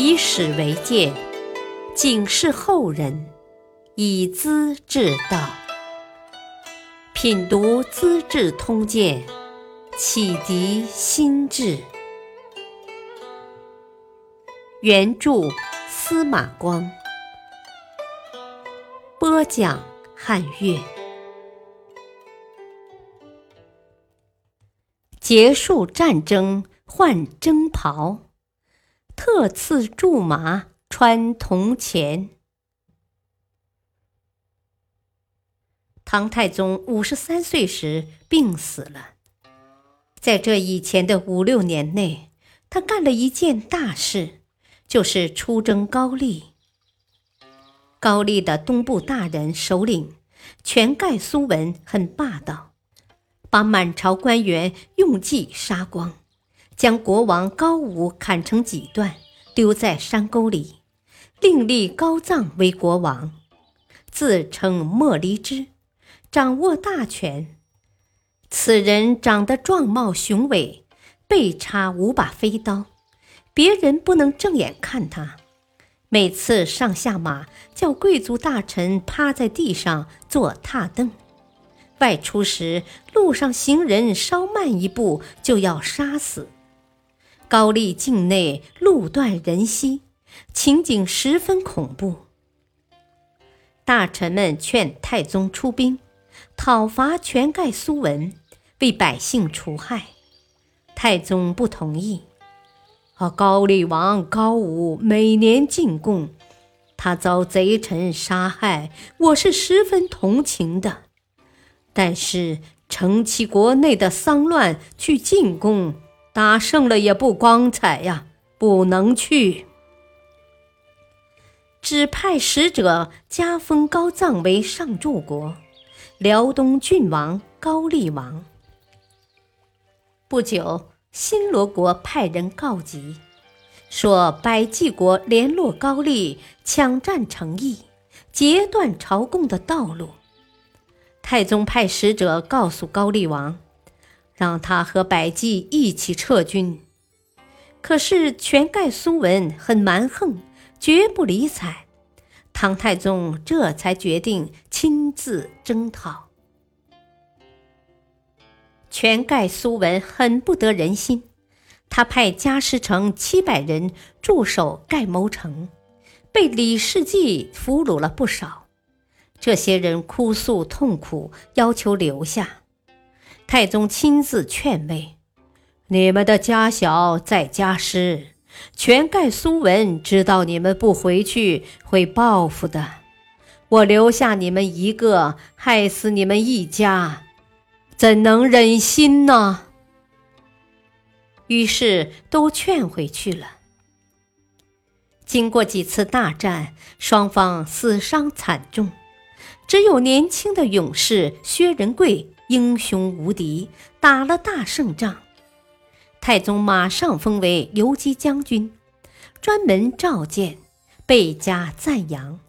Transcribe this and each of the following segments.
以史为鉴，警示后人，以资治道。品读《资治通鉴》，启迪心智。原著司马光，播讲汉乐。结束战争换征袍。特赐苎麻穿铜钱。唐太宗五十三岁时病死了。在这以前的五六年内，他干了一件大事，就是出征高丽。高丽的东部大人首领全盖苏文很霸道，把满朝官员用计杀光。将国王高武砍成几段，丢在山沟里，另立高藏为国王，自称莫离之，掌握大权。此人长得壮貌雄伟，背插五把飞刀，别人不能正眼看他。每次上下马，叫贵族大臣趴在地上做踏凳。外出时，路上行人稍慢一步，就要杀死。高丽境内路断人稀，情景十分恐怖。大臣们劝太宗出兵讨伐全盖苏文，为百姓除害。太宗不同意。啊，高丽王高武每年进贡，他遭贼臣杀害，我是十分同情的。但是承其国内的丧乱去进贡。打胜了也不光彩呀，不能去。只派使者加封高藏为上柱国，辽东郡王高丽王。不久，新罗国派人告急，说百济国联络高丽，抢占城邑，截断朝贡的道路。太宗派使者告诉高丽王。让他和百济一起撤军，可是全盖苏文很蛮横，绝不理睬。唐太宗这才决定亲自征讨。全盖苏文很不得人心，他派加师城七百人驻守盖牟城，被李世继俘虏了不少。这些人哭诉痛苦，要求留下。太宗亲自劝慰：“你们的家小在家师，全盖苏文知道你们不回去会报复的。我留下你们一个，害死你们一家，怎能忍心呢？”于是都劝回去了。经过几次大战，双方死伤惨重，只有年轻的勇士薛仁贵。英雄无敌，打了大胜仗。太宗马上封为游击将军，专门召见，倍加赞扬。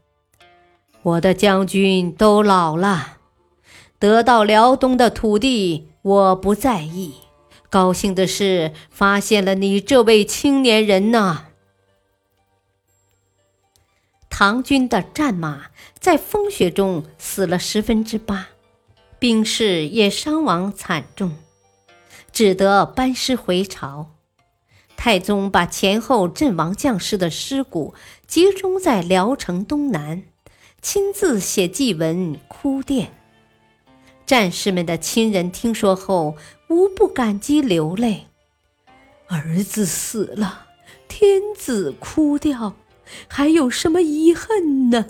我的将军都老了，得到辽东的土地，我不在意。高兴的是，发现了你这位青年人呐。唐军的战马在风雪中死了十分之八。兵士也伤亡惨重，只得班师回朝。太宗把前后阵亡将士的尸骨集中在聊城东南，亲自写祭文哭奠。战士们的亲人听说后，无不感激流泪。儿子死了，天子哭掉，还有什么遗恨呢？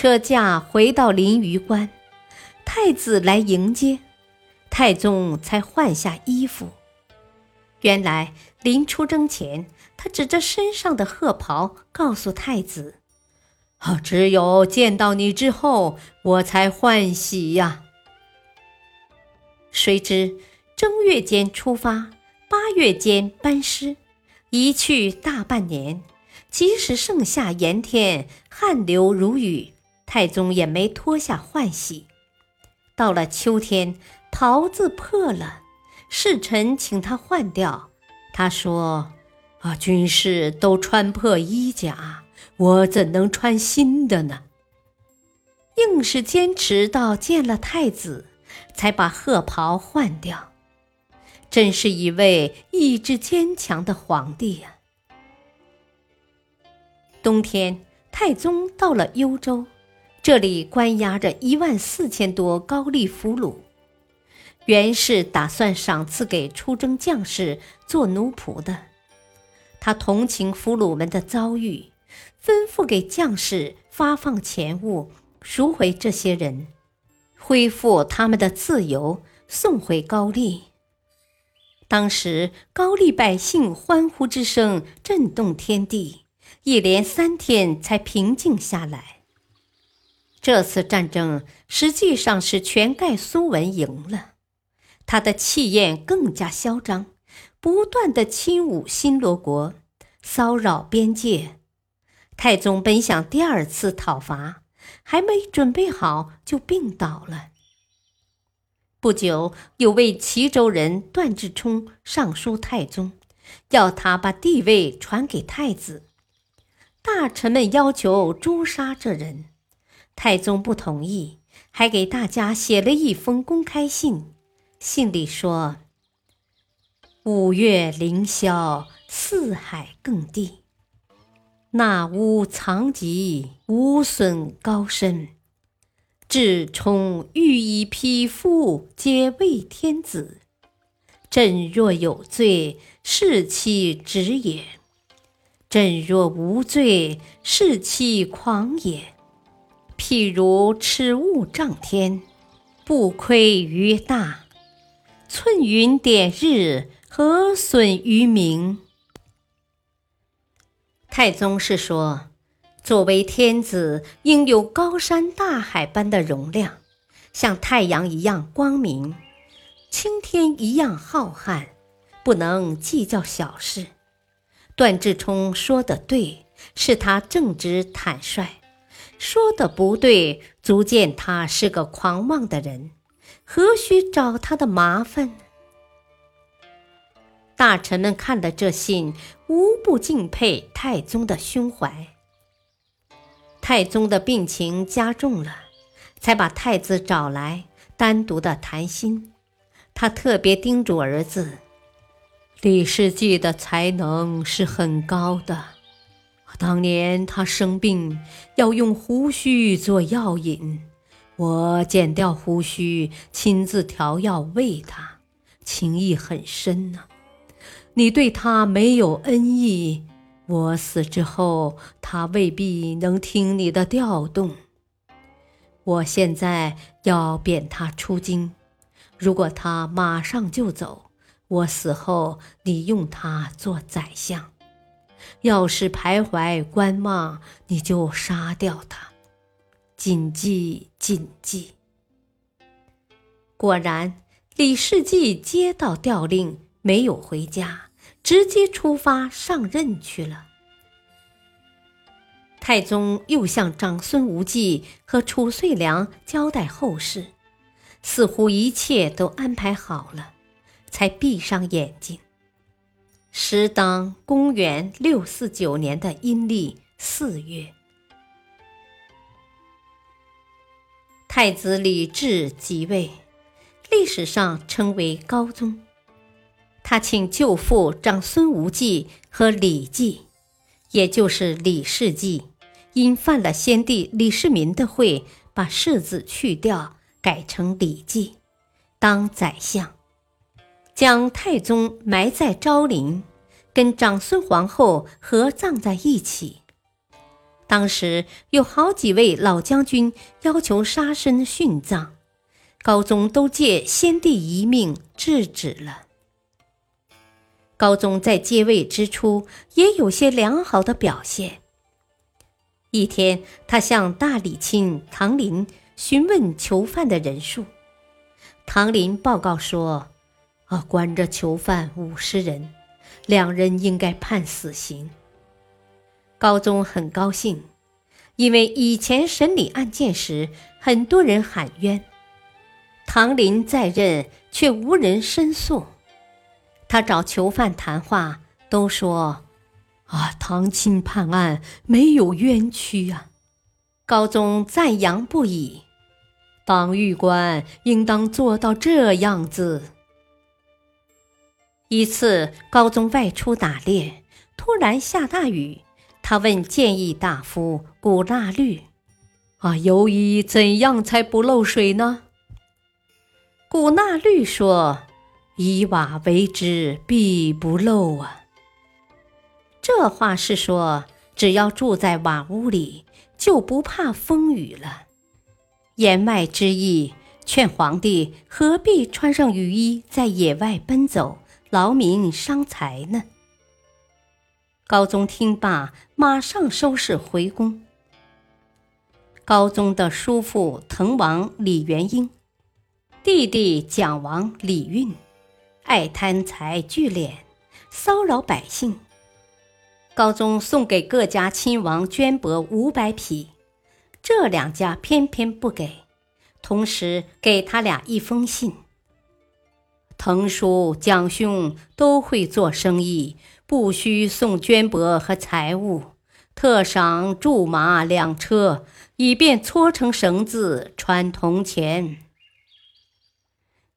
车驾回到临榆关，太子来迎接，太宗才换下衣服。原来临出征前，他指着身上的褐袍，告诉太子：“啊，只有见到你之后，我才欢喜呀。”谁知正月间出发，八月间班师，一去大半年，即使盛夏炎天，汗流如雨。太宗也没脱下换洗。到了秋天，袍子破了，侍臣请他换掉。他说：“啊，军士都穿破衣甲，我怎能穿新的呢？硬是坚持到见了太子，才把褐袍换掉。真是一位意志坚强的皇帝呀！冬天，太宗到了幽州，这里关押着一万四千多高丽俘虏。原是打算赏赐给出征将士做奴仆的。他同情俘虏们的遭遇，吩咐给将士发放钱物，赎回这些人，恢复他们的自由，送回高丽。当时高丽百姓欢呼之声震动天地。一连三天才平静下来。这次战争实际上是全盖苏文赢了，他的气焰更加嚣张，不断的侵侮新罗国，骚扰边界。太宗本想第二次讨伐，还没准备好就病倒了。不久，有位齐州人段志冲上书太宗，要他把帝位传给太子。大臣们要求诛杀这人，太宗不同意，还给大家写了一封公开信。信里说：“五月凌霄，四海更替，纳乌藏疾，无损高深。至冲欲以匹夫，皆为天子。朕若有罪，是其职也。”朕若无罪，是其狂也。譬如赤物丈天，不亏于大；寸云点日，何损于明？太宗是说，作为天子，应有高山大海般的容量，像太阳一样光明，青天一样浩瀚，不能计较小事。段志冲说的对，是他正直坦率；说的不对，足见他是个狂妄的人。何须找他的麻烦？大臣们看了这信，无不敬佩太宗的胸怀。太宗的病情加重了，才把太子找来，单独的谈心。他特别叮嘱儿子。李世继的才能是很高的。当年他生病要用胡须做药引，我剪掉胡须，亲自调药喂他，情谊很深呐。你对他没有恩义，我死之后，他未必能听你的调动。我现在要贬他出京，如果他马上就走。我死后，你用他做宰相；要是徘徊观望，你就杀掉他。谨记，谨记。果然，李世继接到调令，没有回家，直接出发上任去了。太宗又向长孙无忌和褚遂良交代后事，似乎一切都安排好了。才闭上眼睛。时当公元六四九年的阴历四月，太子李治即位，历史上称为高宗。他请舅父长孙无忌和李继，也就是李世绩，因犯了先帝李世民的讳，把世字去掉，改成李继，当宰相。将太宗埋在昭陵，跟长孙皇后合葬在一起。当时有好几位老将军要求杀身殉葬，高宗都借先帝遗命制止了。高宗在接位之初也有些良好的表现。一天，他向大理卿唐林询问囚犯的人数，唐林报告说。啊，关着囚犯五十人，两人应该判死刑。高宗很高兴，因为以前审理案件时，很多人喊冤，唐林在任却无人申诉。他找囚犯谈话，都说啊，唐钦判案没有冤屈啊！高宗赞扬不已，当狱官应当做到这样子。一次，高宗外出打猎，突然下大雨。他问谏议大夫古纳律：“啊，由于怎样才不漏水呢？”古纳律说：“以瓦为之，必不漏啊。”这话是说，只要住在瓦屋里，就不怕风雨了。言外之意，劝皇帝何必穿上雨衣在野外奔走。劳民伤财呢。高宗听罢，马上收拾回宫。高宗的叔父滕王李元婴，弟弟蒋王李运，爱贪财聚敛，骚扰百姓。高宗送给各家亲王绢帛五百匹，这两家偏偏不给，同时给他俩一封信。滕叔、蒋兄都会做生意，不需送绢帛和财物，特赏苎马两车，以便搓成绳子穿铜钱。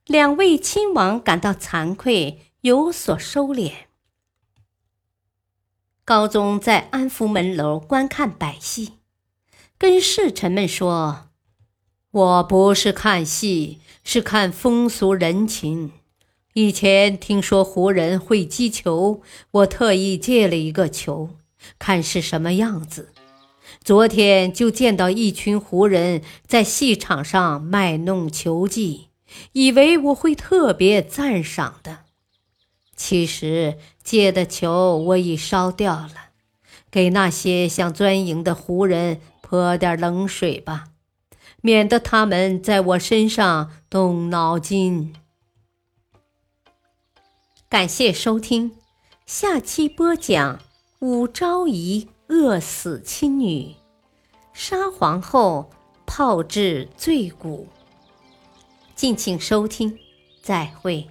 两位亲王感到惭愧，有所收敛。高宗在安福门楼观看百戏，跟侍臣们说：“我不是看戏，是看风俗人情。”以前听说胡人会击球，我特意借了一个球，看是什么样子。昨天就见到一群胡人在戏场上卖弄球技，以为我会特别赞赏的。其实借的球我已烧掉了，给那些想钻营的胡人泼点冷水吧，免得他们在我身上动脑筋。感谢收听，下期播讲武昭仪饿死亲女，杀皇后，炮制罪骨。敬请收听，再会。